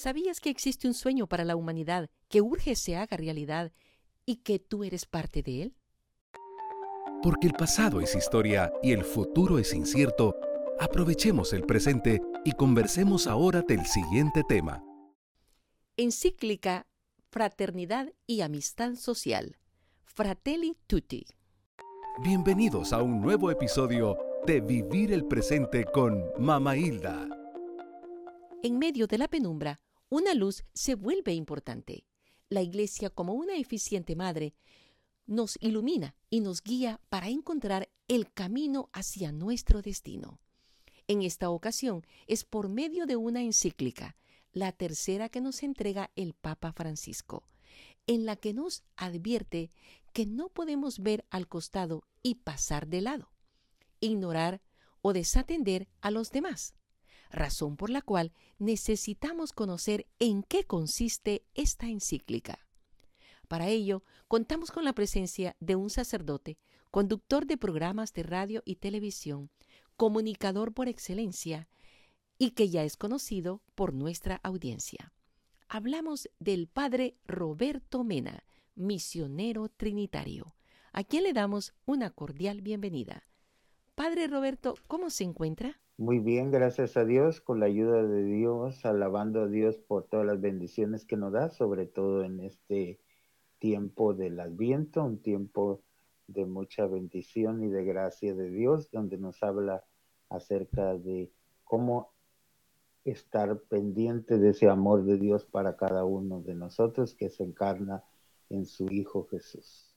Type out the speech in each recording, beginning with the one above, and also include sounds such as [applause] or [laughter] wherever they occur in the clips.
¿Sabías que existe un sueño para la humanidad que urge se haga realidad y que tú eres parte de él? Porque el pasado es historia y el futuro es incierto, aprovechemos el presente y conversemos ahora del siguiente tema. Encíclica Fraternidad y Amistad Social. Fratelli Tutti. Bienvenidos a un nuevo episodio de Vivir el Presente con Mama Hilda. En medio de la penumbra, una luz se vuelve importante. La Iglesia, como una eficiente madre, nos ilumina y nos guía para encontrar el camino hacia nuestro destino. En esta ocasión es por medio de una encíclica, la tercera que nos entrega el Papa Francisco, en la que nos advierte que no podemos ver al costado y pasar de lado, ignorar o desatender a los demás, razón por la cual necesitamos conocer en qué consiste esta encíclica. Para ello, contamos con la presencia de un sacerdote, conductor de programas de radio y televisión, comunicador por excelencia y que ya es conocido por nuestra audiencia. Hablamos del padre Roberto Mena, misionero trinitario, a quien le damos una cordial bienvenida. Padre Roberto, ¿cómo se encuentra? Muy bien, gracias a Dios, con la ayuda de Dios, alabando a Dios por todas las bendiciones que nos da, sobre todo en este tiempo del Adviento, un tiempo de mucha bendición y de gracia de Dios, donde nos habla acerca de cómo estar pendiente de ese amor de Dios para cada uno de nosotros que se encarna en su Hijo Jesús.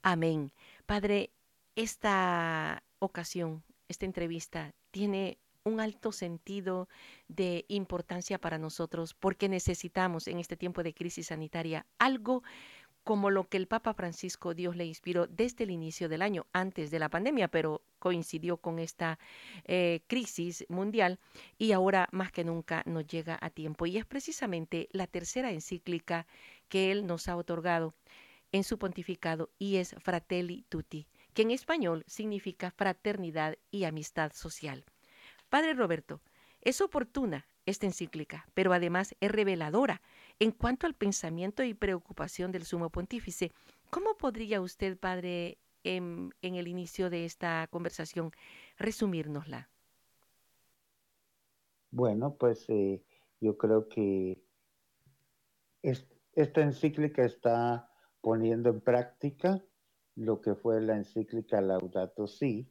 Amén. Padre, esta ocasión, esta entrevista tiene un alto sentido de importancia para nosotros porque necesitamos en este tiempo de crisis sanitaria algo como lo que el Papa Francisco Dios le inspiró desde el inicio del año, antes de la pandemia, pero coincidió con esta eh, crisis mundial y ahora más que nunca nos llega a tiempo. Y es precisamente la tercera encíclica que él nos ha otorgado en su pontificado y es Fratelli Tutti, que en español significa fraternidad y amistad social. Padre Roberto, es oportuna esta encíclica, pero además es reveladora en cuanto al pensamiento y preocupación del sumo pontífice. ¿Cómo podría usted, padre, en, el inicio de esta conversación, resumírnosla? Bueno, pues eh, yo creo que esta encíclica está poniendo en práctica lo que fue la encíclica Laudato Si,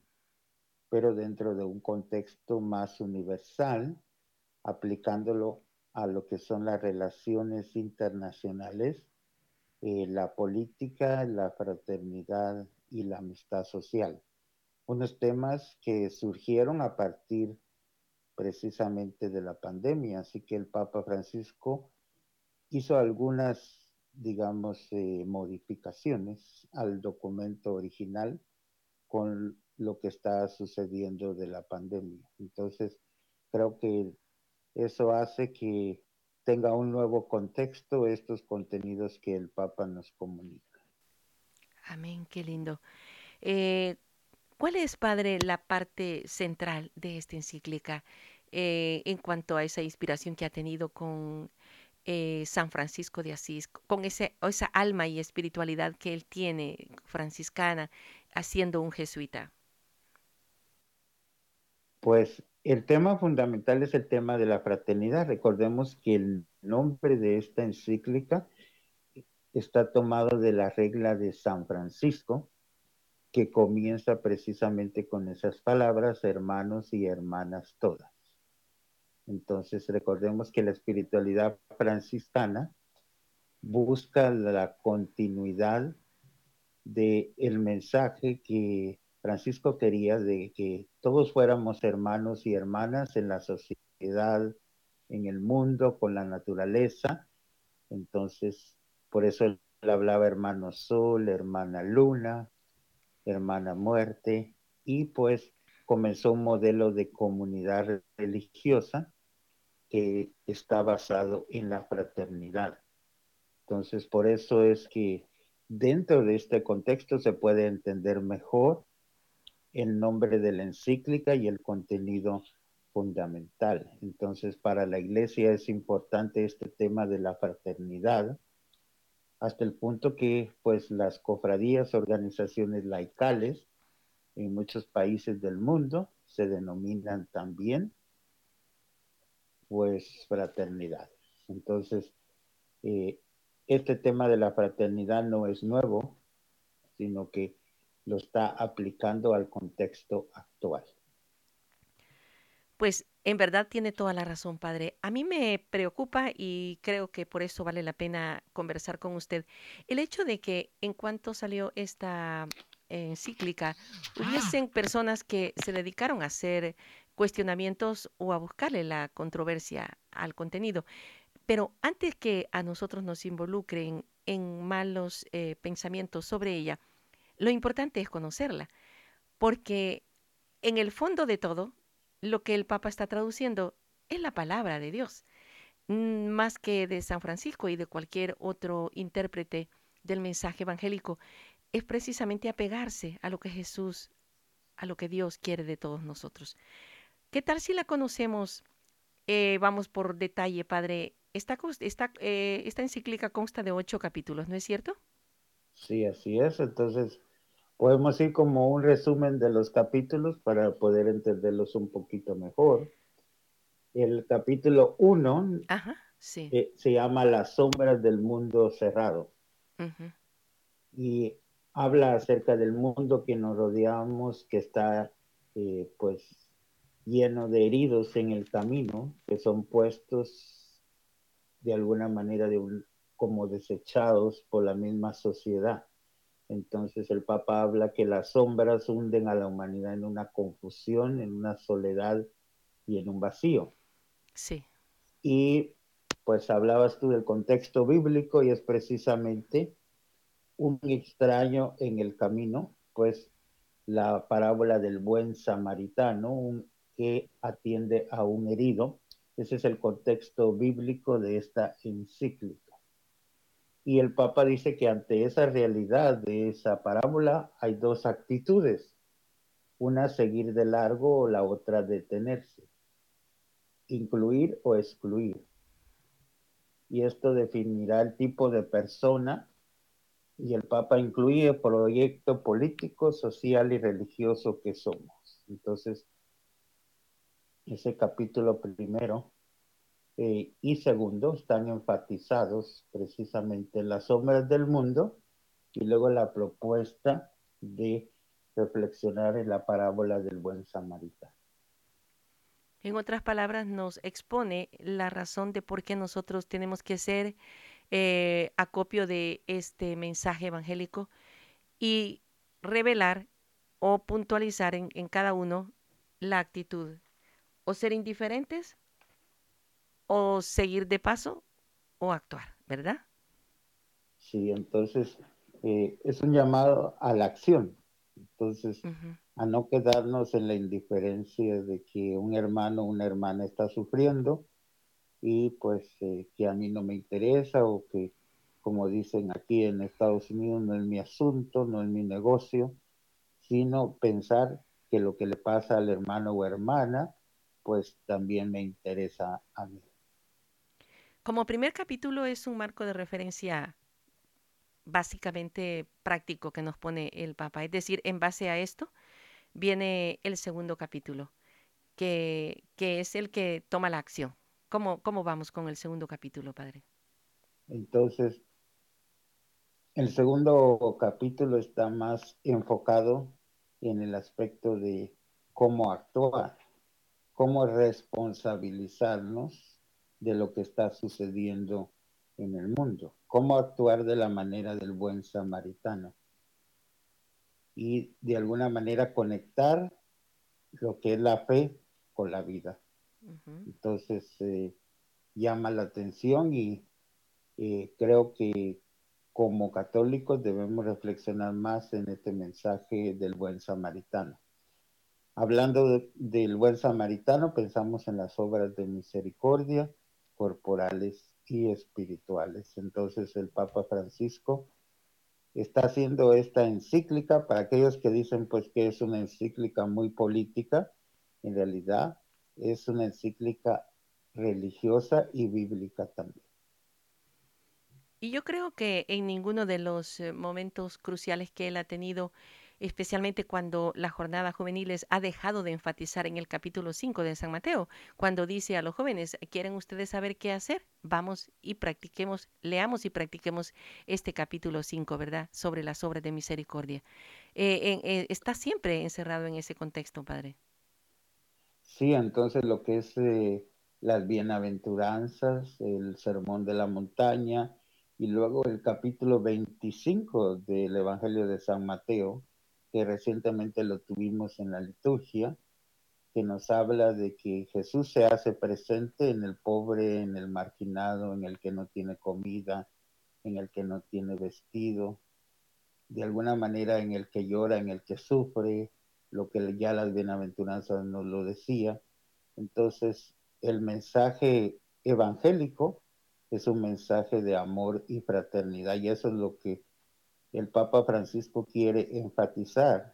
pero dentro de un contexto más universal, aplicándolo a lo que son las relaciones internacionales, eh, la política, la fraternidad y la amistad social. Unos temas que surgieron a partir precisamente de la pandemia, así que el Papa Francisco hizo algunas, digamos, eh, modificaciones al documento original con lo que está sucediendo de la pandemia. Entonces, creo que eso hace que tenga un nuevo contexto estos contenidos que el Papa nos comunica. Amén, qué lindo. Eh, ¿Cuál es, Padre, la parte central de esta encíclica eh, en cuanto a esa inspiración que ha tenido con eh, San Francisco de Asís, con ese, esa alma y espiritualidad que él tiene franciscana, haciendo un jesuita? Pues el tema fundamental es el tema de la fraternidad. Recordemos que el nombre de esta encíclica está tomado de la regla de San Francisco, que comienza precisamente con esas palabras, hermanos y hermanas todas. Entonces recordemos que la espiritualidad franciscana busca la continuidad del el mensaje que Francisco quería de que todos fuéramos hermanos y hermanas en la sociedad, en el mundo, con la naturaleza. Entonces, por eso él hablaba hermano sol, hermana luna, hermana muerte, y pues comenzó un modelo de comunidad religiosa que está basado en la fraternidad. Entonces, por eso es que dentro de este contexto se puede entender mejor el nombre de la encíclica y el contenido fundamental. Entonces, para la iglesia es importante este tema de la fraternidad, hasta el punto que pues las cofradías, organizaciones laicales en muchos países del mundo se denominan también pues fraternidad. Entonces, eh, este tema de la fraternidad no es nuevo, sino que lo está aplicando al contexto actual. Pues en verdad tiene toda la razón, padre. A mí me preocupa y creo que por eso vale la pena conversar con usted el hecho de que en cuanto salió esta encíclica, hubiesen personas que se dedicaron a hacer cuestionamientos o a buscarle la controversia al contenido. Pero antes que a nosotros nos involucren en malos eh, pensamientos sobre ella, lo importante es conocerla, porque en el fondo de todo, lo que el Papa está traduciendo es la palabra de Dios, mm, más que de San Francisco y de cualquier otro intérprete del mensaje evangélico, es precisamente apegarse a lo que Jesús, a lo que Dios quiere de todos nosotros. ¿Qué tal si la conocemos? Eh, vamos por detalle, Padre. Esta, esta, eh, esta encíclica consta de ocho capítulos, ¿no es cierto? Sí, así es. Entonces, podemos ir como un resumen de los capítulos para poder entenderlos un poquito mejor. El capítulo uno eh, se llama Las sombras del mundo cerrado. Y habla acerca del mundo que nos rodeamos, que está pues lleno de heridos en el camino, que son puestos de alguna manera de un, como desechados por la misma sociedad. Entonces el Papa habla que las sombras hunden a la humanidad en una confusión, en una soledad y en un vacío. Sí. Y pues hablabas tú del contexto bíblico y es precisamente un extraño en el camino, pues la parábola del buen samaritano, un que atiende a un herido. Ese es el contexto bíblico de esta encíclica. Y el Papa dice que ante esa realidad de esa parábola hay dos actitudes. Una seguir de largo o la otra detenerse. Incluir o excluir. Y esto definirá el tipo de persona y el Papa incluye proyecto político, social y religioso que somos. Entonces, ese capítulo primero eh, y segundo están enfatizados precisamente en las sombras del mundo y luego la propuesta de reflexionar en la parábola del buen samaritano. En otras palabras, nos expone la razón de por qué nosotros tenemos que ser eh, acopio de este mensaje evangélico y revelar o puntualizar en cada uno la actitud o ser indiferentes o seguir de paso o actuar, ¿verdad? Sí, entonces eh, es un llamado a la acción. Entonces, a no quedarnos en la indiferencia de que un hermano o una hermana está sufriendo y pues eh, que a mí no me interesa o que, como dicen aquí en Estados Unidos, no es mi asunto, no es mi negocio, sino pensar que lo que le pasa al hermano o hermana pues también me interesa a mí. Como primer capítulo es un marco de referencia básicamente práctico que nos pone el Papa. Es decir, en base a esto viene el segundo capítulo, que, es el que toma la acción. ¿Cómo, ¿Cómo vamos con el segundo capítulo, Padre? Entonces, el segundo capítulo está más enfocado en el aspecto de cómo actuar cómo responsabilizarnos de lo que está sucediendo en el mundo, cómo actuar de la manera del buen samaritano y de alguna manera conectar lo que es la fe con la vida. Entonces eh, llama la atención y eh, creo que como católicos debemos reflexionar más en este mensaje del buen samaritano. Hablando del buen samaritano, pensamos en las obras de misericordia corporales y espirituales. Entonces el Papa Francisco está haciendo esta encíclica para aquellos que dicen pues que es una encíclica muy política. En realidad es una encíclica religiosa y bíblica también. Y yo creo que en ninguno de los eh, momentos cruciales que él ha tenido, especialmente cuando la jornada juveniles ha dejado de enfatizar en el capítulo 5 de San Mateo, cuando dice a los jóvenes, ¿quieren ustedes saber qué hacer? Vamos y practiquemos, leamos y practiquemos este capítulo 5, ¿verdad? Sobre las obras de misericordia. Eh, eh, está siempre encerrado en ese contexto, Padre. Sí, entonces lo que es las bienaventuranzas, el sermón de la montaña, y luego el capítulo 25 del Evangelio de San Mateo, que recientemente lo tuvimos en la liturgia, que nos habla de que Jesús se hace presente en el pobre, en el marginado, en el que no tiene comida, en el que no tiene vestido, de alguna manera en el que llora, en el que sufre, lo que ya las bienaventuranzas nos lo decía. Entonces, el mensaje evangélico es un mensaje de amor y fraternidad y eso es lo que el Papa Francisco quiere enfatizar,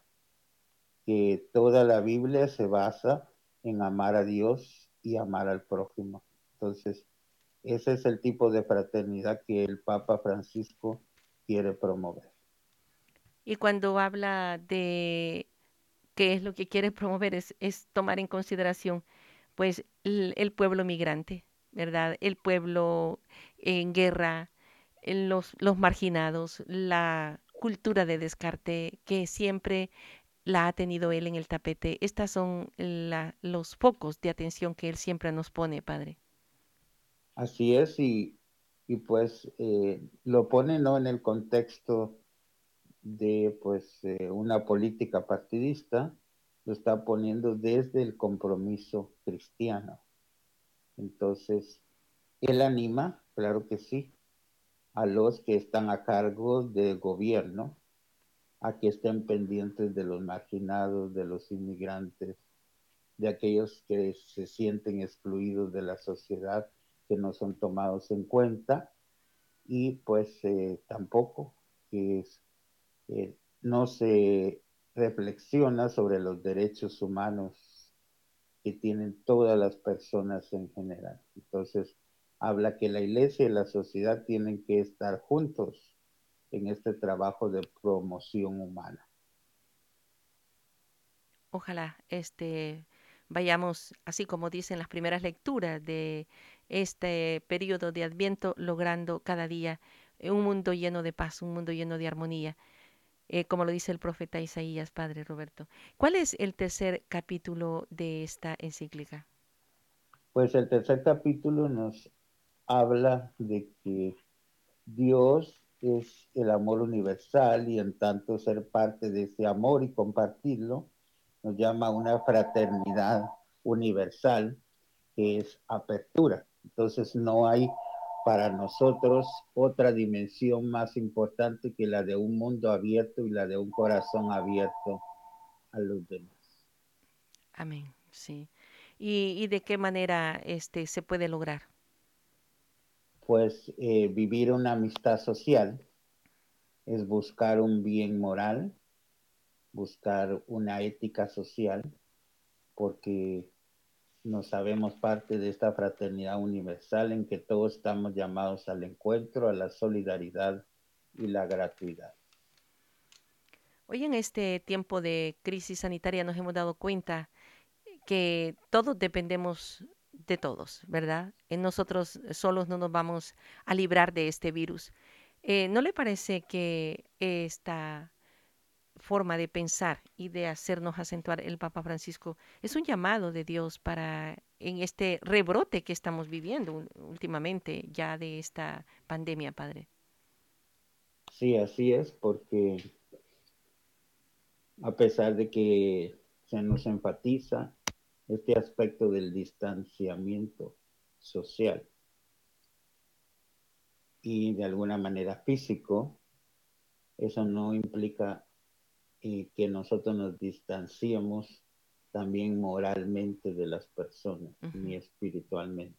que toda la Biblia se basa en amar a Dios y amar al prójimo. Entonces, ese es el tipo de fraternidad que el Papa Francisco quiere promover. Y cuando habla de qué es lo que quiere promover, es, tomar en consideración pues el pueblo migrante, ¿verdad? El pueblo en guerra, los, los marginados, la cultura de descarte que siempre la ha tenido él en el tapete. Estas son los focos de atención que él siempre nos pone, padre. Así es, y, pues eh, lo pone no en el contexto de pues eh, una política partidista, lo está poniendo desde el compromiso cristiano. Entonces, él anima, claro que sí, a los que están a cargo del gobierno a que estén pendientes de los marginados, de los inmigrantes, de aquellos que se sienten excluidos de la sociedad, que no son tomados en cuenta, y pues eh, tampoco que eh, no se reflexiona sobre los derechos humanos que tienen todas las personas en general. Entonces, habla que la iglesia y la sociedad tienen que estar juntos en este trabajo de promoción humana. Ojalá este vayamos, así como dicen las primeras lecturas de este periodo de Adviento, logrando cada día un mundo lleno de paz, un mundo lleno de armonía. Eh, como lo dice el profeta Isaías, Padre Roberto. ¿Cuál es el tercer capítulo de esta encíclica? Pues el tercer capítulo nos habla de que Dios es el amor universal y en tanto ser parte de ese amor y compartirlo, nos llama una fraternidad universal que es apertura. Entonces no hay para nosotros otra dimensión más importante que la de un mundo abierto y la de un corazón abierto a los demás. Amén, sí. ¿Y, de qué manera este, se puede lograr? Pues eh, vivir una amistad social es buscar un bien moral, buscar una ética social, porque nos sabemos parte de esta fraternidad universal en que todos estamos llamados al encuentro, a la solidaridad y la gratuidad. Hoy en este tiempo de crisis sanitaria nos hemos dado cuenta que todos dependemos de todos, ¿verdad? En nosotros solos no nos vamos a librar de este virus. Eh, ¿No le parece que esta forma de pensar y de hacernos acentuar el Papa Francisco es un llamado de Dios para en este rebrote que estamos viviendo últimamente ya de esta pandemia, Padre. Sí, así es, porque a pesar de que se nos enfatiza este aspecto del distanciamiento social. Y de alguna manera físico, eso no implica y que nosotros nos distanciemos también moralmente de las personas, ni espiritualmente.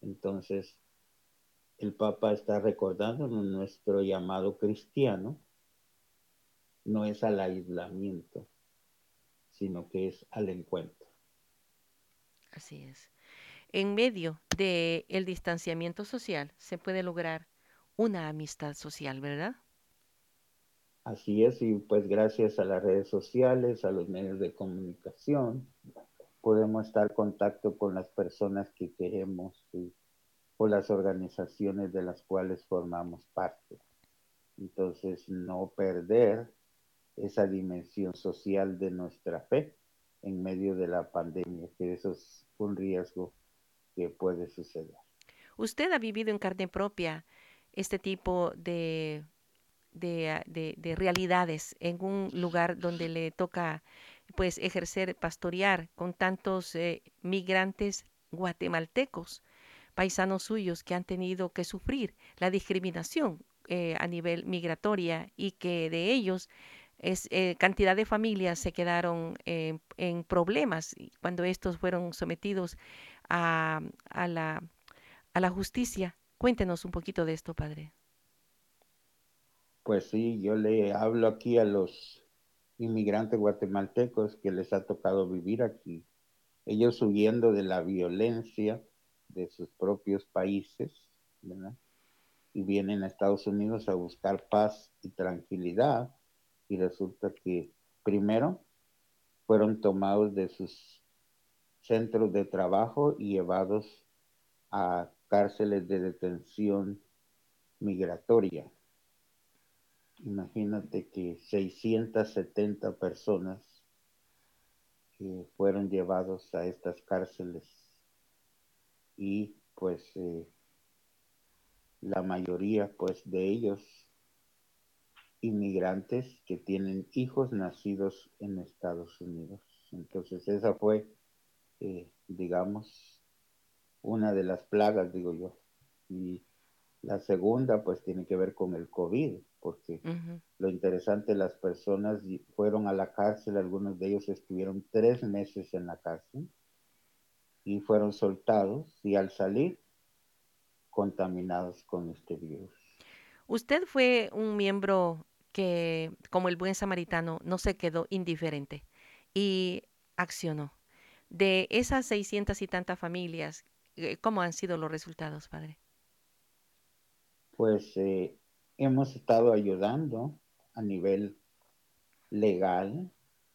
Entonces, el Papa está recordando nuestro llamado cristiano, no es al aislamiento, sino que es al encuentro. Así es. En medio del el distanciamiento social se puede lograr una amistad social, ¿verdad? Así es, y pues gracias a las redes sociales, a los medios de comunicación, podemos estar en contacto con las personas que queremos y, o las organizaciones de las cuales formamos parte. Entonces, no perder esa dimensión social de nuestra fe en medio de la pandemia, que eso es un riesgo que puede suceder. Usted ha vivido en carne propia este tipo de de, de, realidades en un lugar donde le toca pues ejercer, pastorear con tantos eh, migrantes guatemaltecos, paisanos suyos que han tenido que sufrir la discriminación eh, a nivel migratoria y que de ellos es, eh, cantidad de familias se quedaron en problemas cuando estos fueron sometidos a, a, la, a la justicia. Cuéntenos un poquito de esto, padre. Pues sí, yo le hablo aquí a los inmigrantes guatemaltecos que les ha tocado vivir aquí. Ellos huyendo de la violencia de sus propios países. Y vienen a Estados Unidos a buscar paz y tranquilidad. Y resulta que primero fueron tomados de sus centros de trabajo y llevados a cárceles de detención migratoria. Imagínate que 670 personas que fueron llevados a estas cárceles y pues eh, la mayoría pues de ellos inmigrantes que tienen hijos nacidos en Estados Unidos. Entonces esa fue, eh, digamos, una de las plagas, digo yo. Y la segunda, pues, tiene que ver con el COVID, porque lo interesante, las personas fueron a la cárcel, algunos de ellos estuvieron tres meses en la cárcel y fueron soltados y al salir contaminados con este virus. Usted fue un miembro que, como el buen samaritano, no se quedó indiferente y accionó. De esas seiscientas y tantas familias, eh, ¿cómo han sido los resultados, padre? pues eh, hemos estado ayudando a nivel legal,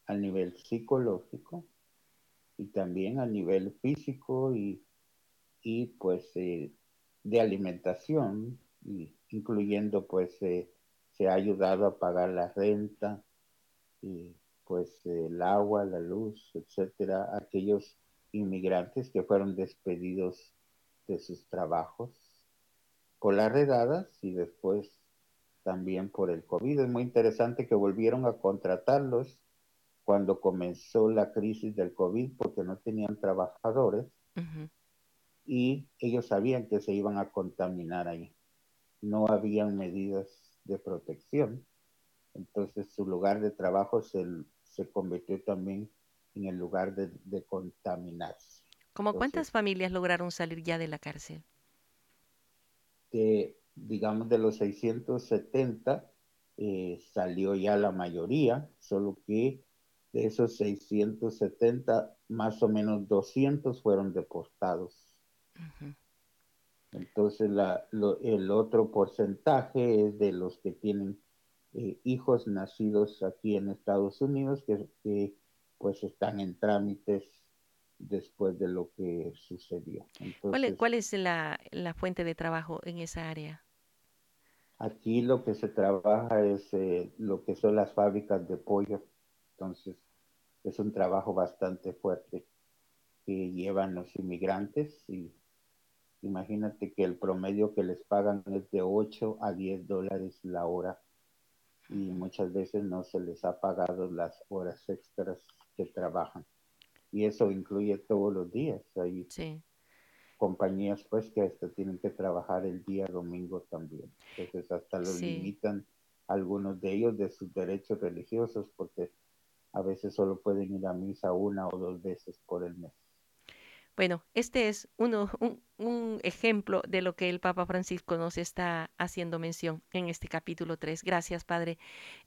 a nivel psicológico y también a nivel físico y, pues eh, de alimentación, incluyendo pues eh, se ha ayudado a pagar la renta y pues el agua, la luz, etcétera, aquellos inmigrantes que fueron despedidos de sus trabajos por las redadas y después también por el COVID. Es muy interesante que volvieron a contratarlos cuando comenzó la crisis del COVID porque no tenían trabajadores y ellos sabían que se iban a contaminar ahí. No habían medidas de protección. Entonces su lugar de trabajo se, se convirtió también en el lugar de, contaminarse. ¿Cómo cuántas familias lograron salir ya de la cárcel? digamos, de los 670, eh, salió ya la mayoría, solo que de esos 670, más o menos 200 fueron deportados. Entonces, el otro porcentaje es de los que tienen eh, hijos nacidos aquí en Estados Unidos, que, que pues están en trámites después de lo que sucedió. ¿Cuál, es, la, fuente de trabajo en esa área? Aquí lo que se trabaja es eh, lo que son las fábricas de pollo. Entonces, es un trabajo bastante fuerte que llevan los inmigrantes y imagínate que el promedio que les pagan es de 8 a 10 dólares la hora y muchas veces no se les ha pagado las horas extras que trabajan y eso incluye todos los días. Hay compañías pues que hasta tienen que trabajar el día domingo también. Entonces hasta lo limitan algunos de ellos de sus derechos religiosos porque a veces solo pueden ir a misa una o dos veces por el mes. Bueno, este es uno, un, ejemplo de lo que el Papa Francisco nos está haciendo mención en este capítulo 3. Gracias, Padre.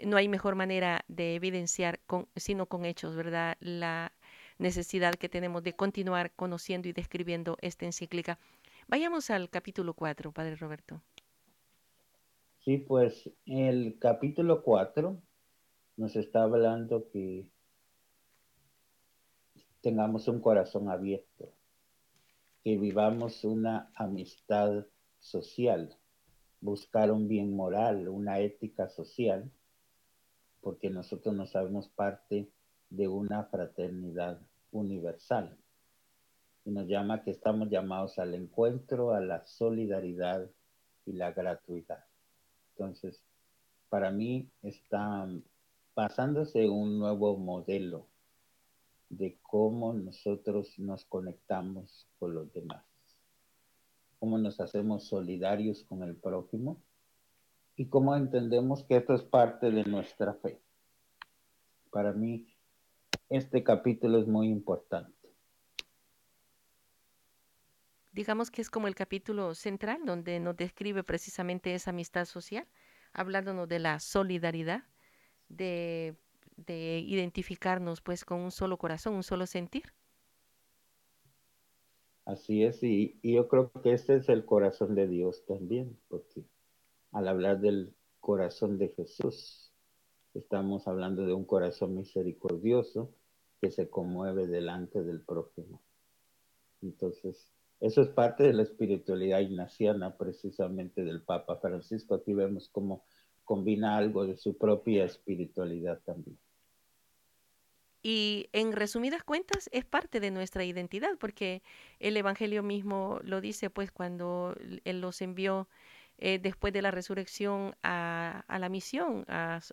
No hay mejor manera de evidenciar, con, sino con hechos, ¿verdad? La necesidad que tenemos de continuar conociendo y describiendo esta encíclica. Vayamos al capítulo 4, Padre Roberto. Sí, pues el capítulo 4 nos está hablando que tengamos un corazón abierto, que vivamos una amistad social, buscar un bien moral, una ética social, porque nosotros no sabemos parte de una fraternidad universal. Y nos llama que estamos llamados al encuentro, a la solidaridad y la gratuidad. Entonces, para mí está pasándose un nuevo modelo de cómo nosotros nos conectamos con los demás, cómo nos hacemos solidarios con el prójimo y cómo entendemos que esto es parte de nuestra fe. Para mí, este capítulo es muy importante. Digamos que es como el capítulo central donde nos describe precisamente esa amistad social, hablándonos de la solidaridad, de de identificarnos pues con un solo corazón, un solo sentir. Así es, y, yo creo que este es el corazón de Dios también, porque al hablar del corazón de Jesús, estamos hablando de un corazón misericordioso que se conmueve delante del prójimo. Entonces, eso es parte de la espiritualidad ignaciana, precisamente del Papa Francisco. Aquí vemos cómo combina algo de su propia espiritualidad también. Y en resumidas cuentas es parte de nuestra identidad, porque el Evangelio mismo lo dice, pues cuando Él los envió eh, después de la resurrección a, la misión,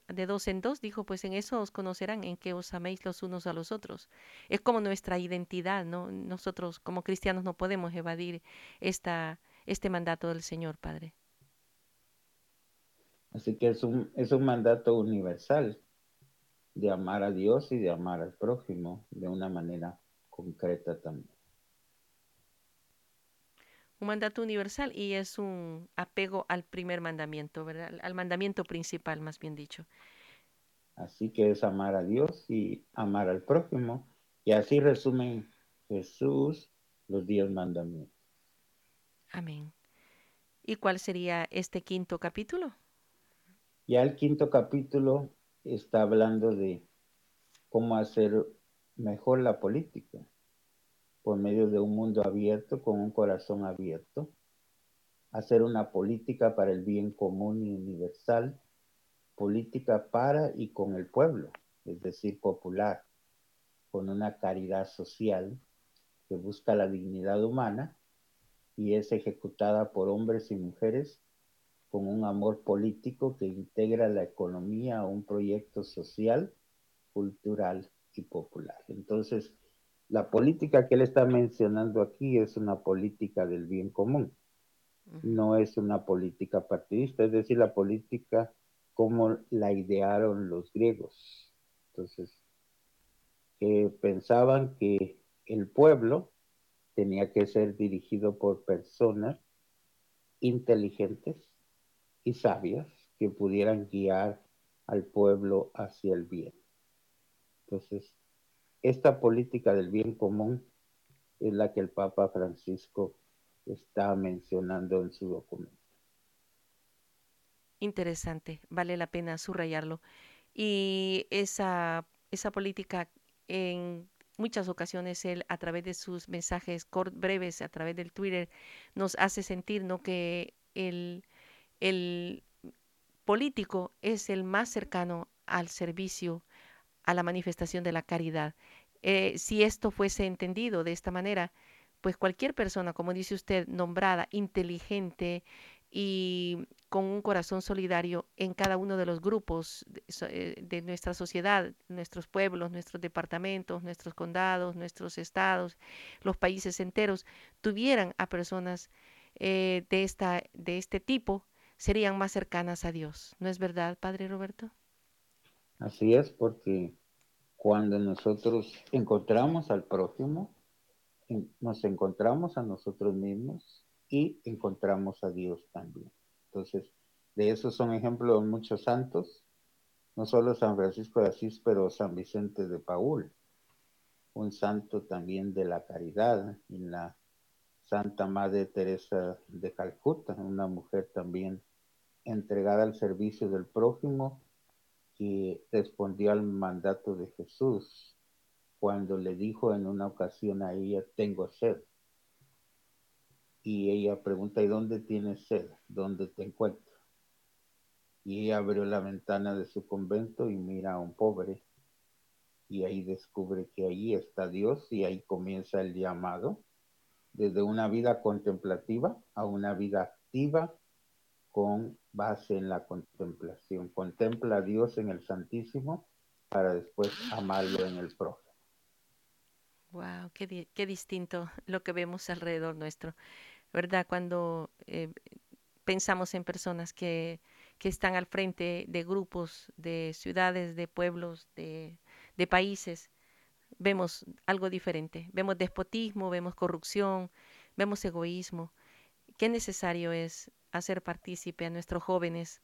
de dos en dos, dijo, pues en eso os conocerán, en que os améis los unos a los otros. Es como nuestra identidad, ¿no? Nosotros como cristianos no podemos evadir esta, este mandato del Señor, Padre. Así que es un, es un mandato universal de amar a Dios y de amar al prójimo de una manera concreta también. Un mandato universal y es un apego al primer mandamiento, ¿verdad? Al mandamiento principal, más bien dicho. Así que es amar a Dios y amar al prójimo. Y así resume Jesús los diez mandamientos. Amén. ¿Y cuál sería este quinto capítulo? Ya el quinto capítulo está hablando de cómo hacer mejor la política por medio de un mundo abierto, con un corazón abierto, hacer una política para el bien común y universal, política para y con el pueblo, es decir, popular, con una caridad social que busca la dignidad humana y es ejecutada por hombres y mujeres con un amor político que integra la economía a un proyecto social, cultural y popular. Entonces, la política que él está mencionando aquí es una política del bien común, no es una política partidista, es decir, la política como la idearon los griegos. Entonces, que pensaban que el pueblo tenía que ser dirigido por personas inteligentes, y sabias que pudieran guiar al pueblo hacia el bien. Entonces, esta política del bien común es la que el Papa Francisco está mencionando en su documento. Interesante, vale la pena subrayarlo. Y esa, esa política en muchas ocasiones él a través de sus mensajes breves, a través del Twitter, nos hace sentir ¿no? que el, el político es el más cercano al servicio, a la manifestación de la caridad. Eh, si esto fuese entendido de esta manera, pues cualquier persona, como dice usted, nombrada, inteligente y con un corazón solidario en cada uno de los grupos de, eh, nuestra sociedad, nuestros pueblos, nuestros departamentos, nuestros condados, nuestros estados, los países enteros, tuvieran a personas eh, de, esta, de este tipo, serían más cercanas a Dios. ¿No es verdad, Padre Roberto? Así es, porque cuando nosotros encontramos al prójimo, nos encontramos a nosotros mismos y encontramos a Dios también. Entonces, de eso son ejemplos muchos santos, no solo San Francisco de Asís, pero San Vicente de Paul, un santo también de la caridad, en la Santa Madre Teresa de Calcuta, una mujer también entregada al servicio del prójimo que respondió al mandato de Jesús cuando le dijo en una ocasión a ella, tengo sed. Y ella pregunta, ¿y dónde tienes sed? ¿Dónde te encuentro? Y abrió la ventana de su convento y mira a un pobre. Y ahí descubre que ahí está Dios y ahí comienza el llamado desde una vida contemplativa a una vida activa con base en la contemplación. Contempla a Dios en el Santísimo para después amarlo en el prójimo. Wow, qué, qué distinto lo que vemos alrededor nuestro, ¿verdad? Cuando eh, pensamos en personas que, que, están al frente de grupos, de ciudades, de pueblos, de, de países, vemos algo diferente. Vemos despotismo, vemos corrupción, vemos egoísmo. Qué necesario es hacer partícipe a nuestros jóvenes,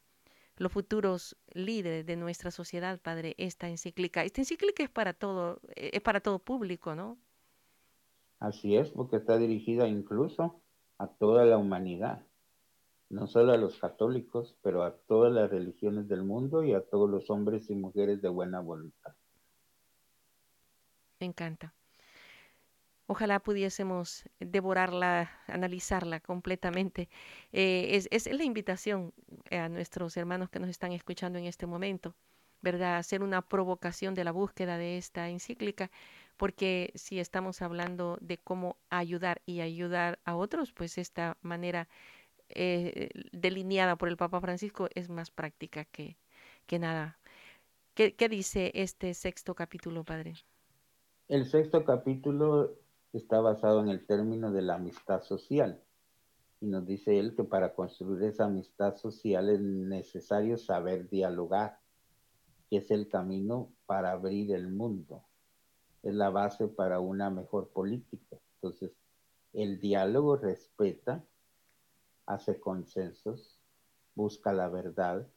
los futuros líderes de nuestra sociedad, Padre, esta encíclica. Esta encíclica es para todo, eh, es para todo público, ¿no? Así es, porque está dirigida incluso a toda la humanidad, no solo a los católicos, pero a todas las religiones del mundo y a todos los hombres y mujeres de buena voluntad. Me encanta. Ojalá pudiésemos devorarla, analizarla completamente. Eh, es, la invitación a nuestros hermanos que nos están escuchando en este momento, ¿verdad? Hacer una provocación de la búsqueda de esta encíclica, porque si estamos hablando de cómo ayudar y ayudar a otros, pues esta manera eh, delineada por el Papa Francisco es más práctica que, que nada. ¿Qué, ¿Qué dice este sexto capítulo, Padre? El sexto capítulo está basado en el término de la amistad social. Y nos dice él que para construir esa amistad social es necesario saber dialogar, que es el camino para abrir el mundo. Es la base para una mejor política. Entonces, el diálogo respeta, hace consensos, busca la verdad,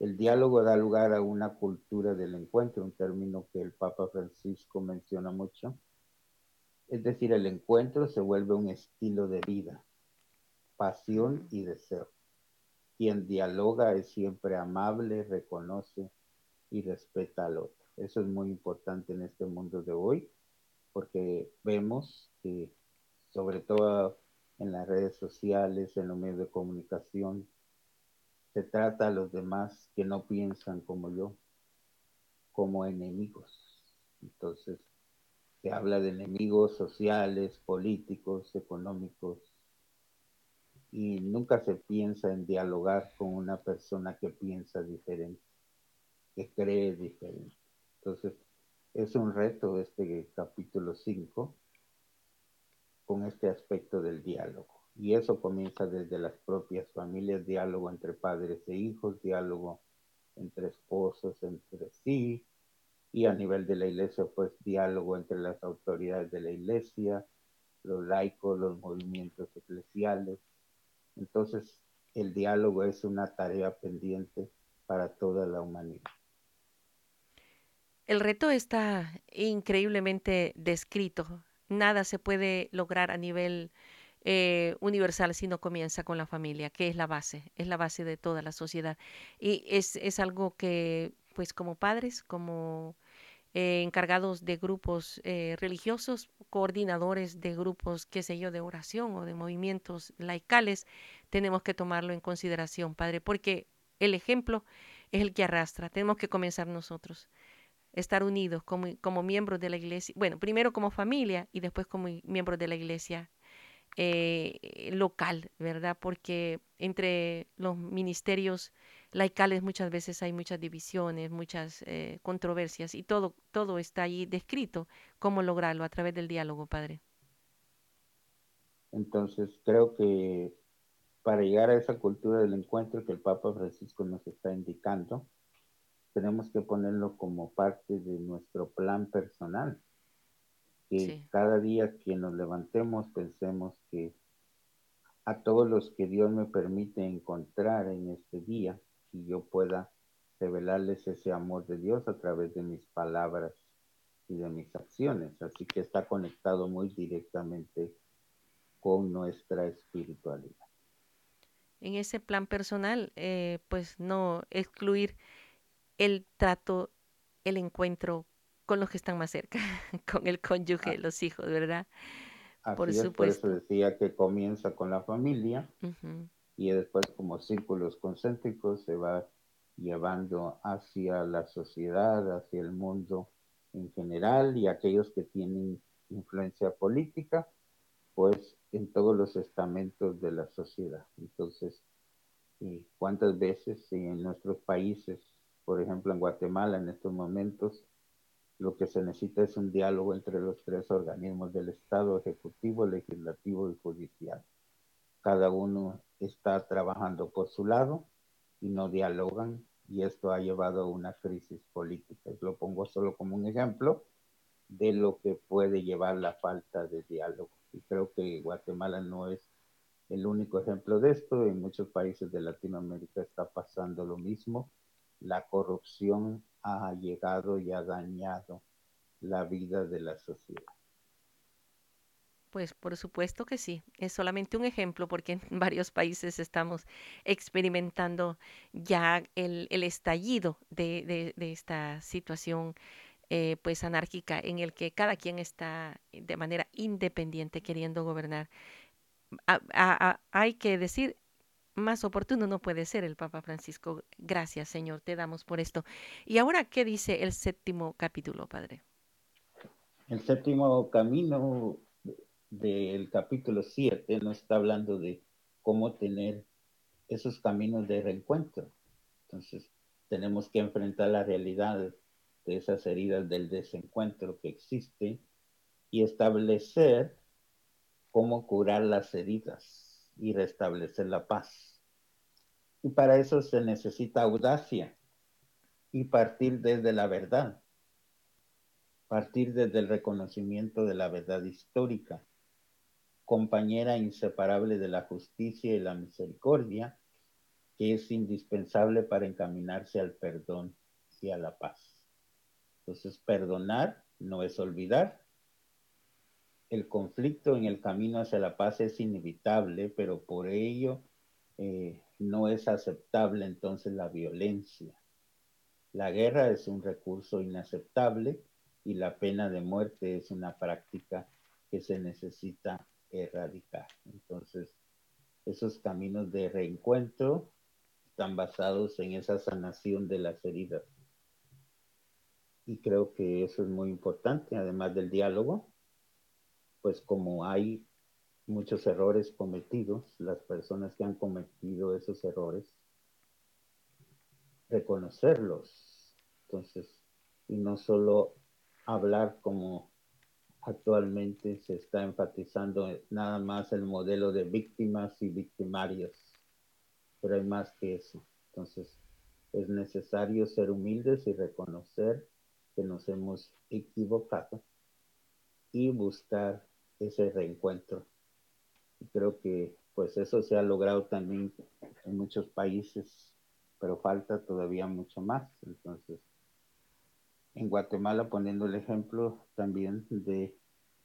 el diálogo da lugar a una cultura del encuentro, un término que el Papa Francisco menciona mucho. Es decir, el encuentro se vuelve un estilo de vida, pasión y deseo. Quien dialoga es siempre amable, reconoce y respeta al otro. Eso es muy importante en este mundo de hoy, porque vemos que sobre todo en las redes sociales, en los medios de comunicación, se trata a los demás que no piensan como yo, como enemigos. Entonces, se habla de enemigos sociales, políticos, económicos, y nunca se piensa en dialogar con una persona que piensa diferente, que cree diferente. Entonces, es un reto este capítulo 5 con este aspecto del diálogo. Y eso comienza desde las propias familias, diálogo entre padres e hijos, diálogo entre esposos, entre sí, y a nivel de la iglesia, pues diálogo entre las autoridades de la iglesia, los laicos, los movimientos eclesiales. Entonces, el diálogo es una tarea pendiente para toda la humanidad. El reto está increíblemente descrito. Nada se puede lograr a nivel eh, universal si no comienza con la familia, que es la base, es la base de toda la sociedad. Y es, es algo que, pues como padres, como eh, encargados de grupos eh, religiosos, coordinadores de grupos, qué sé yo, de oración o de movimientos laicales, tenemos que tomarlo en consideración, Padre, porque el ejemplo es el que arrastra. Tenemos que comenzar nosotros estar unidos como, como miembros de la iglesia, bueno, primero como familia y después como miembros de la iglesia eh, local, ¿verdad? Porque entre los ministerios laicales muchas veces hay muchas divisiones, muchas eh, controversias y todo, todo está ahí descrito. ¿Cómo lograrlo? A través del diálogo, Padre. Entonces, creo que para llegar a esa cultura del encuentro que el Papa Francisco nos está indicando, tenemos que ponerlo como parte de nuestro plan personal que cada día que nos levantemos pensemos que a todos los que Dios me permite encontrar en este día, y yo pueda revelarles ese amor de Dios a través de mis palabras y de mis acciones. Así que está conectado muy directamente con nuestra espiritualidad. En ese plan personal, eh, pues no excluir el trato, el encuentro con los que están más cerca, [laughs] con el cónyuge, ah. los hijos, ¿verdad? por supuesto. Por eso decía que comienza con la familia y después como círculos concéntricos se va llevando hacia la sociedad, hacia el mundo en general y aquellos que tienen influencia política, pues en todos los estamentos de la sociedad. Entonces, ¿cuántas veces en nuestros países, por ejemplo en Guatemala en estos momentos, lo que se necesita es un diálogo entre los tres organismos del Estado, ejecutivo, legislativo y judicial. Cada uno está trabajando por su lado y no dialogan y esto ha llevado a una crisis política. Lo pongo solo como un ejemplo de lo que puede llevar la falta de diálogo. Y creo que Guatemala no es el único ejemplo de esto. En muchos países de Latinoamérica está pasando lo mismo. La corrupción ha llegado y ha dañado la vida de la sociedad. Pues por supuesto que sí. Es solamente un ejemplo porque en [laughs] varios países estamos experimentando ya el, estallido de, de, esta situación eh, pues anárquica en el que cada quien está de manera independiente queriendo gobernar. hay que decir, más oportuno no puede ser el Papa Francisco. Gracias, Señor, te damos por esto. Y ahora, ¿qué dice el séptimo capítulo, Padre? El séptimo camino del capítulo 7 nos está hablando de cómo tener esos caminos de reencuentro. Entonces, tenemos que enfrentar la realidad de esas heridas del desencuentro que existe y establecer cómo curar las heridas y restablecer la paz. Y para eso se necesita audacia y partir desde la verdad, partir desde el reconocimiento de la verdad histórica, compañera inseparable de la justicia y la misericordia, que es indispensable para encaminarse al perdón y a la paz. Entonces, perdonar no es olvidar, el conflicto en el camino hacia la paz es inevitable, pero por ello eh, no es aceptable entonces la violencia. La guerra es un recurso inaceptable y la pena de muerte es una práctica que se necesita erradicar. Entonces, esos caminos de reencuentro están basados en esa sanación de las heridas. Y creo que eso es muy importante, además del diálogo, pues como hay muchos errores cometidos, las personas que han cometido esos errores, reconocerlos. Entonces, y no solo hablar como actualmente se está enfatizando nada más el modelo de víctimas y victimarios, pero hay más que eso. Entonces, es necesario ser humildes y reconocer que nos hemos equivocado y buscar ese reencuentro. creo que pues eso se ha logrado también en muchos países, pero falta todavía mucho más. Entonces, en Guatemala, poniendo el ejemplo también de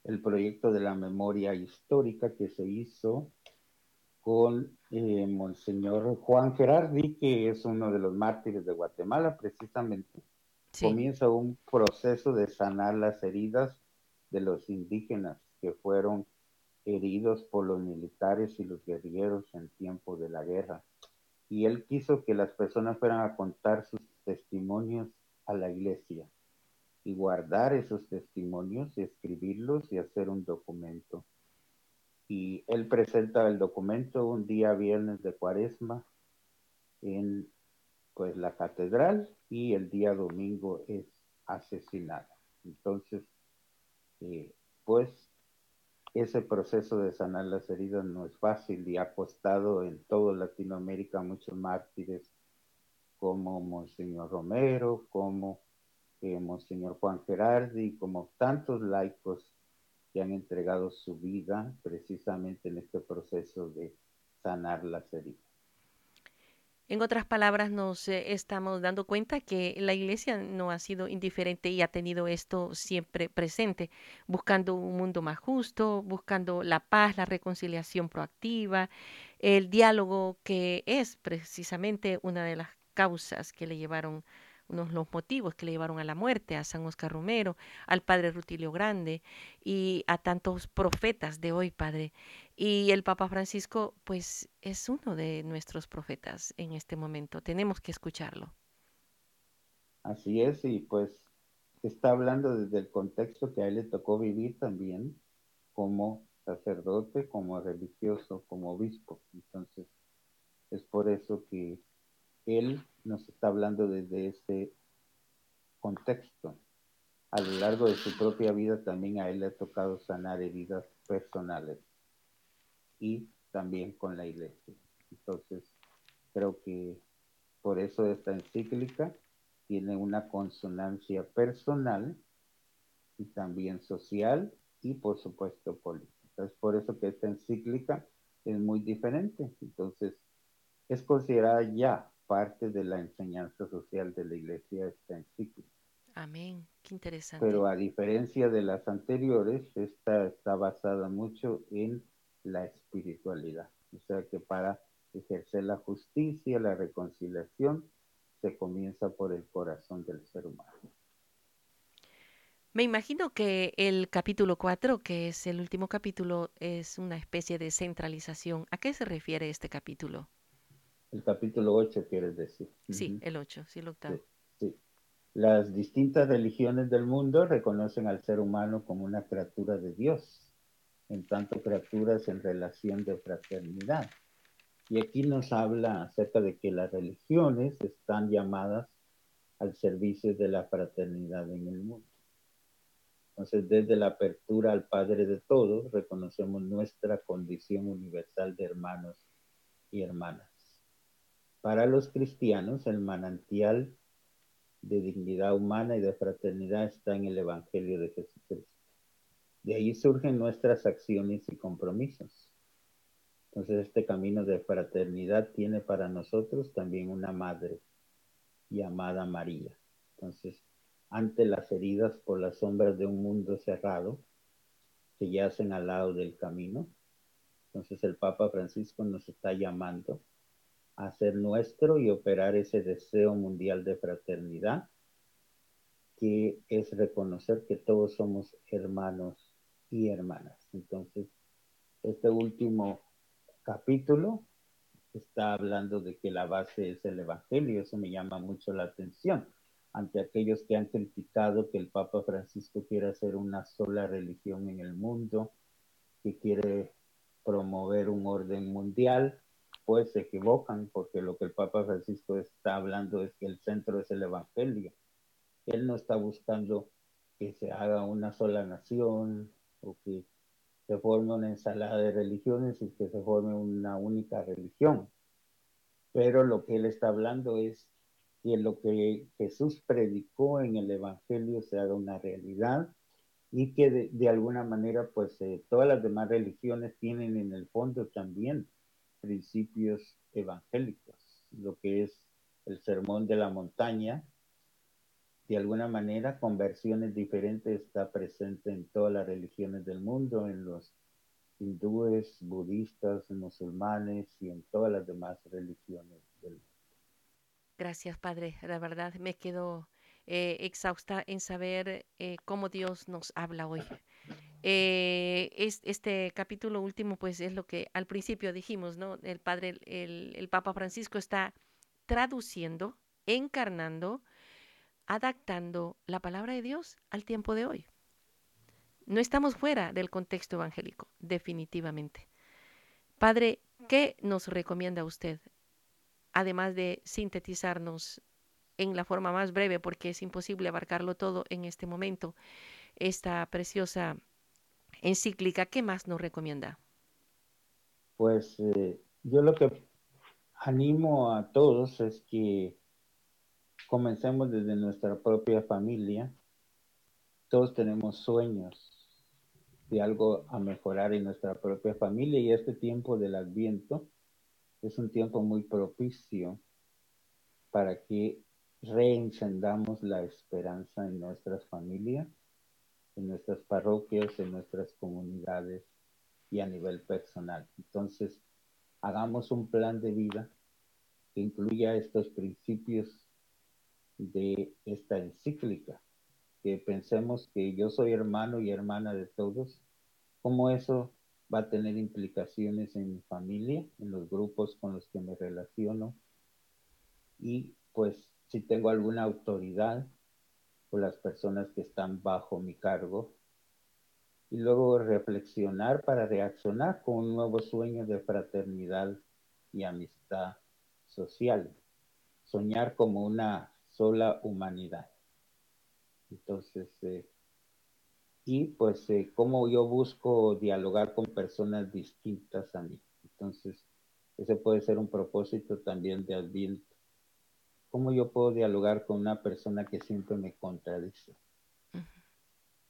el proyecto de la memoria histórica que se hizo con eh, Monseñor Juan Gerardi, que es uno de los mártires de Guatemala, precisamente. Comienza un proceso de sanar las heridas de los indígenas que fueron heridos por los militares y los guerrilleros en tiempo de la guerra. Y él quiso que las personas fueran a contar sus testimonios a la iglesia y guardar esos testimonios y escribirlos y hacer un documento. Y él presenta el documento un día viernes de cuaresma en pues la catedral y el día domingo es asesinado. Entonces, eh, pues ese proceso de sanar las heridas no es fácil y ha costado en toda Latinoamérica muchos mártires como Monseñor Romero, como eh, Monseñor Juan Gerardi, como tantos laicos que han entregado su vida precisamente en este proceso de sanar las heridas. En otras palabras, nos eh, estamos dando cuenta que la iglesia no ha sido indiferente y ha tenido esto siempre presente, buscando un mundo más justo, buscando la paz, la reconciliación proactiva, el diálogo que es precisamente una de las causas que le llevaron unos los motivos que le llevaron a la muerte a San Oscar Romero, al padre Rutilio Grande y a tantos profetas de hoy, padre. Y el Papa Francisco, pues, es uno de nuestros profetas en este momento. Tenemos que escucharlo. Así es, y pues está hablando desde el contexto que a él le tocó vivir también como sacerdote, como religioso, como obispo. Entonces, es por eso que él nos está hablando desde ese contexto. A lo largo de su propia vida también a él le ha tocado sanar heridas personales y también con la iglesia. Entonces, creo que por eso esta encíclica tiene una consonancia personal y también social y por supuesto política. Es por eso que esta encíclica es muy diferente. Entonces, es considerada ya parte de la enseñanza social de la iglesia esta encíclica. Amén, qué interesante. Pero a diferencia de las anteriores, esta está basada mucho en la espiritualidad. O sea que para ejercer la justicia, la reconciliación, se comienza por el corazón del ser humano. Me imagino que el capítulo 4, que es el último capítulo, es una especie de centralización. ¿A qué se refiere este capítulo? El capítulo 8, quieres decir. Sí, el 8, sí, el octavo. Sí, Las distintas religiones del mundo reconocen al ser humano como una criatura de Dios, en tanto criaturas en relación de fraternidad. Y aquí nos habla acerca de que las religiones están llamadas al servicio de la fraternidad en el mundo. Entonces, desde la apertura al Padre de todos, reconocemos nuestra condición universal de hermanos y hermanas. Para los cristianos, el manantial de dignidad humana y de fraternidad está en el Evangelio de Jesucristo. De ahí surgen nuestras acciones y compromisos. Entonces, este camino de fraternidad tiene para nosotros también una madre llamada María. Entonces, ante las heridas por las sombras de un mundo cerrado que yacen al lado del camino, entonces el Papa Francisco nos está llamando hacer nuestro y operar ese deseo mundial de fraternidad, que es reconocer que todos somos hermanos y hermanas. Entonces, este último capítulo está hablando de que la base es el Evangelio, eso me llama mucho la atención ante aquellos que han criticado que el Papa Francisco quiere hacer una sola religión en el mundo, que quiere promover un orden mundial se equivocan porque lo que el Papa Francisco está hablando es que el centro es el Evangelio. Él no está buscando que se haga una sola nación o que se forme una ensalada de religiones y que se forme una única religión. Pero lo que él está hablando es que lo que Jesús predicó en el Evangelio se haga una realidad y que de, alguna manera pues eh, todas las demás religiones tienen en el fondo también principios evangélicos, lo que es el sermón de la montaña. De alguna manera, con versiones diferentes, está presente en todas las religiones del mundo, en los hindúes, budistas, musulmanes y en todas las demás religiones del mundo. Gracias, Padre. La verdad me quedo eh, exhausta en saber eh, cómo Dios nos habla hoy. Eh, este capítulo último, pues es lo que al principio dijimos, ¿no? El Padre, el, el Papa Francisco está traduciendo, encarnando, adaptando la palabra de Dios al tiempo de hoy. No estamos fuera del contexto evangélico, definitivamente. Padre, ¿qué nos recomienda usted? Además de sintetizarnos en la forma más breve, porque es imposible abarcarlo todo en este momento, esta preciosa encíclica, ¿qué más nos recomienda? Pues eh, yo lo que animo a todos es que comencemos desde nuestra propia familia. Todos tenemos sueños de algo a mejorar en nuestra propia familia y este tiempo del adviento es un tiempo muy propicio para que reencendamos la esperanza en nuestras familias, en nuestras parroquias, en nuestras comunidades y a nivel personal. Entonces, hagamos un plan de vida que incluya estos principios de esta encíclica, que pensemos que yo soy hermano y hermana de todos, cómo eso va a tener implicaciones en mi familia, en los grupos con los que me relaciono y pues si tengo alguna autoridad o las personas que están bajo mi cargo y luego reflexionar para reaccionar con un nuevo sueño de fraternidad y amistad social, soñar como una sola humanidad. Entonces, eh, y pues eh, cómo yo busco dialogar con personas distintas a mí. Entonces, ese puede ser un propósito también de Adviento. ¿Cómo yo puedo dialogar con una persona que siempre me contradice?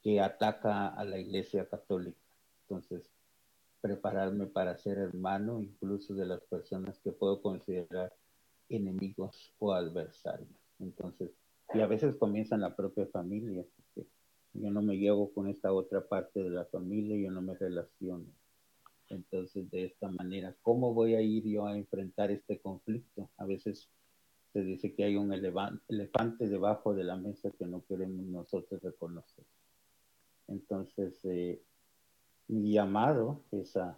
Que ataca a la Iglesia Católica. Entonces, prepararme para ser hermano incluso de las personas que puedo considerar enemigos o adversarios. Entonces, y a veces comienza en la propia familia. Yo no me llevo con esta otra parte de la familia, yo no me relaciono. Entonces, de esta manera, ¿cómo voy a ir yo a enfrentar este conflicto? A veces se dice que hay un elefante debajo de la mesa que no queremos nosotros reconocer. Entonces, eh, mi llamado es a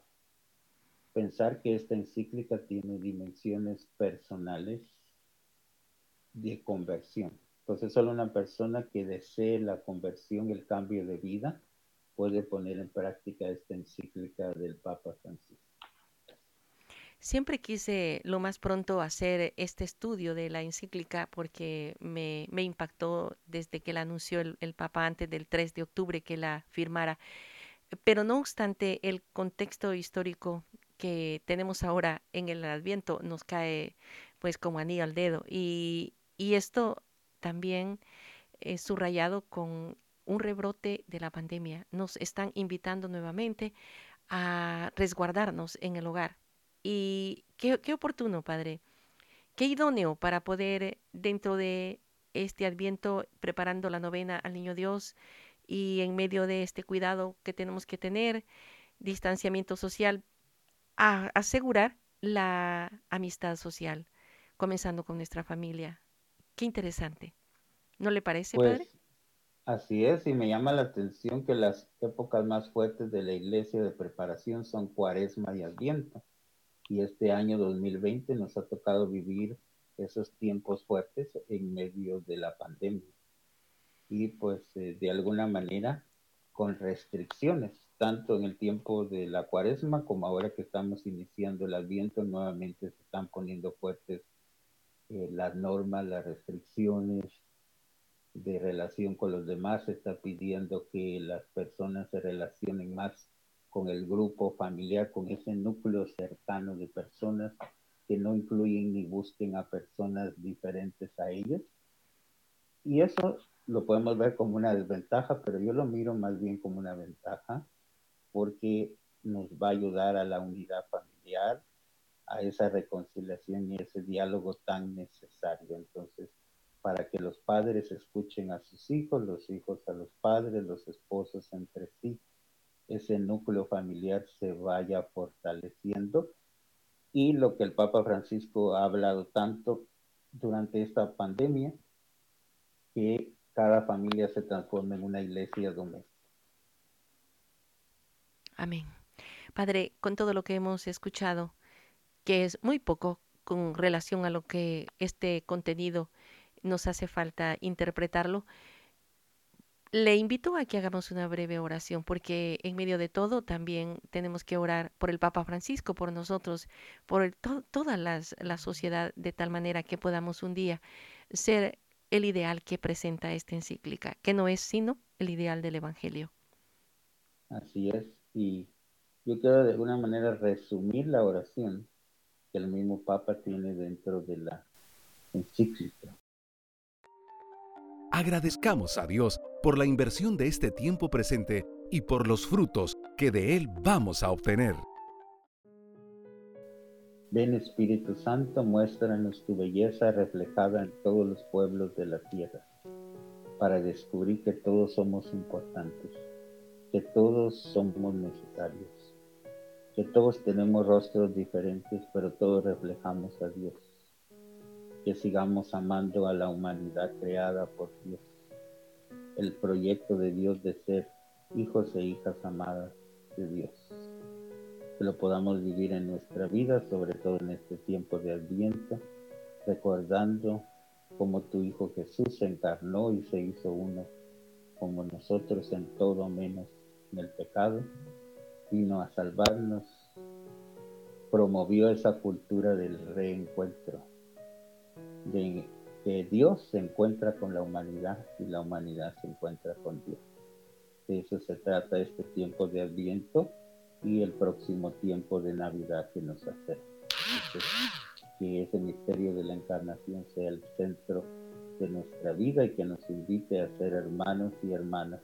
pensar que esta encíclica tiene dimensiones personales de conversión. Entonces, solo una persona que desee la conversión el cambio de vida puede poner en práctica esta encíclica del Papa Francisco. Siempre quise lo más pronto hacer este estudio de la encíclica porque me, impactó desde que la anunció el, Papa antes del 3 de octubre que la firmara. Pero no obstante, el contexto histórico que tenemos ahora en el Adviento nos cae pues como anillo al dedo. Y, y esto también es subrayado con un rebrote de la pandemia. Nos están invitando nuevamente a resguardarnos en el hogar y qué, qué oportuno, Padre, qué idóneo para poder dentro de este adviento preparando la novena al Niño Dios y en medio de este cuidado que tenemos que tener, distanciamiento social, a asegurar la amistad social, comenzando con nuestra familia. Qué interesante. ¿No le parece, pues, padre? Así es, y me llama la atención que las épocas más fuertes de la iglesia de preparación son cuaresma y adviento y este año 2020 nos ha tocado vivir esos tiempos fuertes en medio de la pandemia. Y pues eh, de alguna manera con restricciones, tanto en el tiempo de la cuaresma como ahora que estamos iniciando el adviento, nuevamente se están poniendo fuertes eh, las normas, las restricciones de relación con los demás, se está pidiendo que las personas se relacionen más con el grupo familiar, con ese núcleo cercano de personas que no incluyen ni busquen a personas diferentes a ellos. Y eso lo podemos ver como una desventaja, pero yo lo miro más bien como una ventaja porque nos va a ayudar a la unidad familiar, a esa reconciliación y ese diálogo tan necesario. Entonces, para que los padres escuchen a sus hijos, los hijos a los padres, los esposos entre sí, ese núcleo familiar se vaya fortaleciendo y lo que el Papa Francisco ha hablado tanto durante esta pandemia, que cada familia se transforme en una iglesia doméstica. Amén. Padre, con todo lo que hemos escuchado, que es muy poco con relación a lo que este contenido nos hace falta interpretarlo, le invito a que hagamos una breve oración porque en medio de todo también tenemos que orar por el Papa Francisco, por nosotros, por toda la sociedad, de tal manera que podamos un día ser el ideal que presenta esta encíclica, que no es sino el ideal del Evangelio. Así es, y yo quiero de alguna manera resumir la oración que el mismo Papa tiene dentro de la encíclica. Agradezcamos a Dios por la inversión de este tiempo presente y por los frutos que de él vamos a obtener. Ven Espíritu Santo, muéstranos tu belleza reflejada en todos los pueblos de la tierra, para descubrir que todos somos importantes, que todos somos necesarios, que todos tenemos rostros diferentes, pero todos reflejamos a Dios. Que sigamos amando a la humanidad creada por Dios, el proyecto de Dios de ser hijos e hijas amadas de Dios. Que lo podamos vivir en nuestra vida, sobre todo en este tiempo de Adviento, recordando cómo tu Hijo Jesús se encarnó y se hizo uno como nosotros en todo menos en el pecado, vino a salvarnos, promovió esa cultura del reencuentro, de que Dios se encuentra con la humanidad y la humanidad se encuentra con Dios. De eso se trata este tiempo de Adviento y el próximo tiempo de Navidad que nos hace. que ese misterio de la encarnación sea el centro de nuestra vida y que nos invite a ser hermanos y hermanas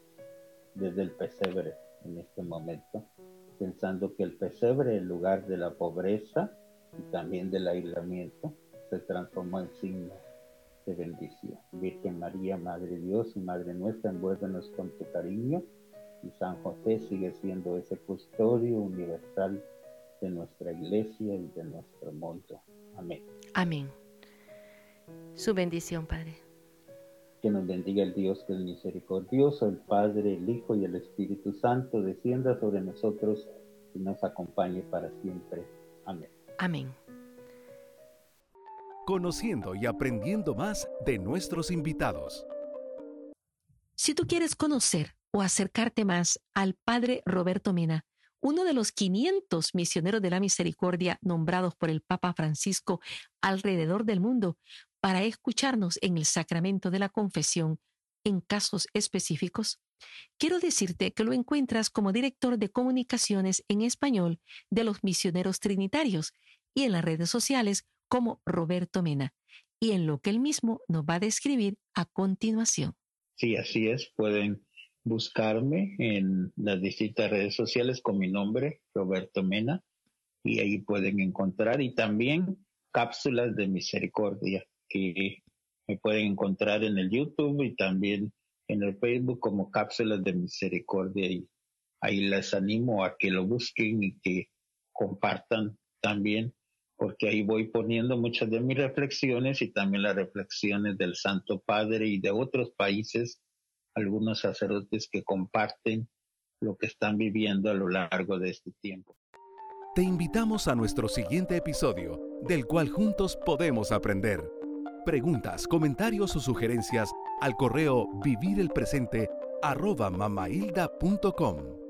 desde el pesebre en este momento, pensando que el pesebre, en lugar de la pobreza y también del aislamiento, se transformó en signo de bendición. Virgen María, Madre de Dios y Madre nuestra, envuélvenos con tu cariño y San José sigue siendo ese custodio universal de nuestra iglesia y de nuestro mundo. Amén. Amén. Su bendición, Padre. Que nos bendiga el Dios que es misericordioso, el Padre, el Hijo y el Espíritu Santo, descienda sobre nosotros y nos acompañe para siempre. Amén. Amén. Conociendo y aprendiendo más de nuestros invitados. Si tú quieres conocer o acercarte más al Padre Roberto Mena, uno de los 500 misioneros de la misericordia nombrados por el Papa Francisco alrededor del mundo para escucharnos en el sacramento de la confesión en casos específicos? Quiero decirte que lo encuentras como director de comunicaciones en español de los misioneros trinitarios y en las redes sociales como Roberto Mena, y en lo que él mismo nos va a describir a continuación. Sí, así es. Pueden buscarme en las distintas redes sociales con mi nombre, Roberto Mena, y ahí pueden encontrar y también cápsulas de misericordia que me pueden encontrar en el YouTube y también en el Facebook como cápsulas de misericordia y ahí les animo a que lo busquen y que compartan también porque ahí voy poniendo muchas de mis reflexiones y también las reflexiones del Santo Padre y de otros países algunos sacerdotes que comparten lo que están viviendo a lo largo de este tiempo. Te invitamos a nuestro siguiente episodio, del cual juntos podemos aprender. Preguntas, comentarios o sugerencias al correo vivirelpresente arroba mamailda.com.